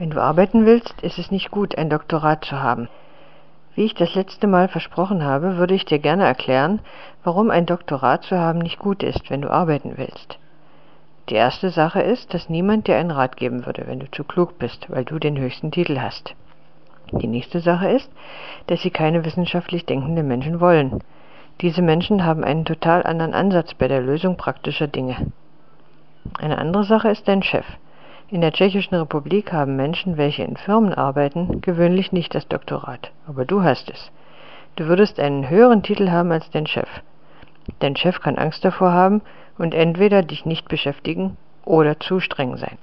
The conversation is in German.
Wenn du arbeiten willst, ist es nicht gut, ein Doktorat zu haben. Wie ich das letzte Mal versprochen habe, würde ich dir gerne erklären, warum ein Doktorat zu haben nicht gut ist, wenn du arbeiten willst. Die erste Sache ist, dass niemand dir einen Rat geben würde, wenn du zu klug bist, weil du den höchsten Titel hast. Die nächste Sache ist, dass sie keine wissenschaftlich denkenden Menschen wollen. Diese Menschen haben einen total anderen Ansatz bei der Lösung praktischer Dinge. Eine andere Sache ist dein Chef. In der Tschechischen Republik haben Menschen, welche in Firmen arbeiten, gewöhnlich nicht das Doktorat, aber du hast es. Du würdest einen höheren Titel haben als dein Chef. Dein Chef kann Angst davor haben und entweder dich nicht beschäftigen oder zu streng sein.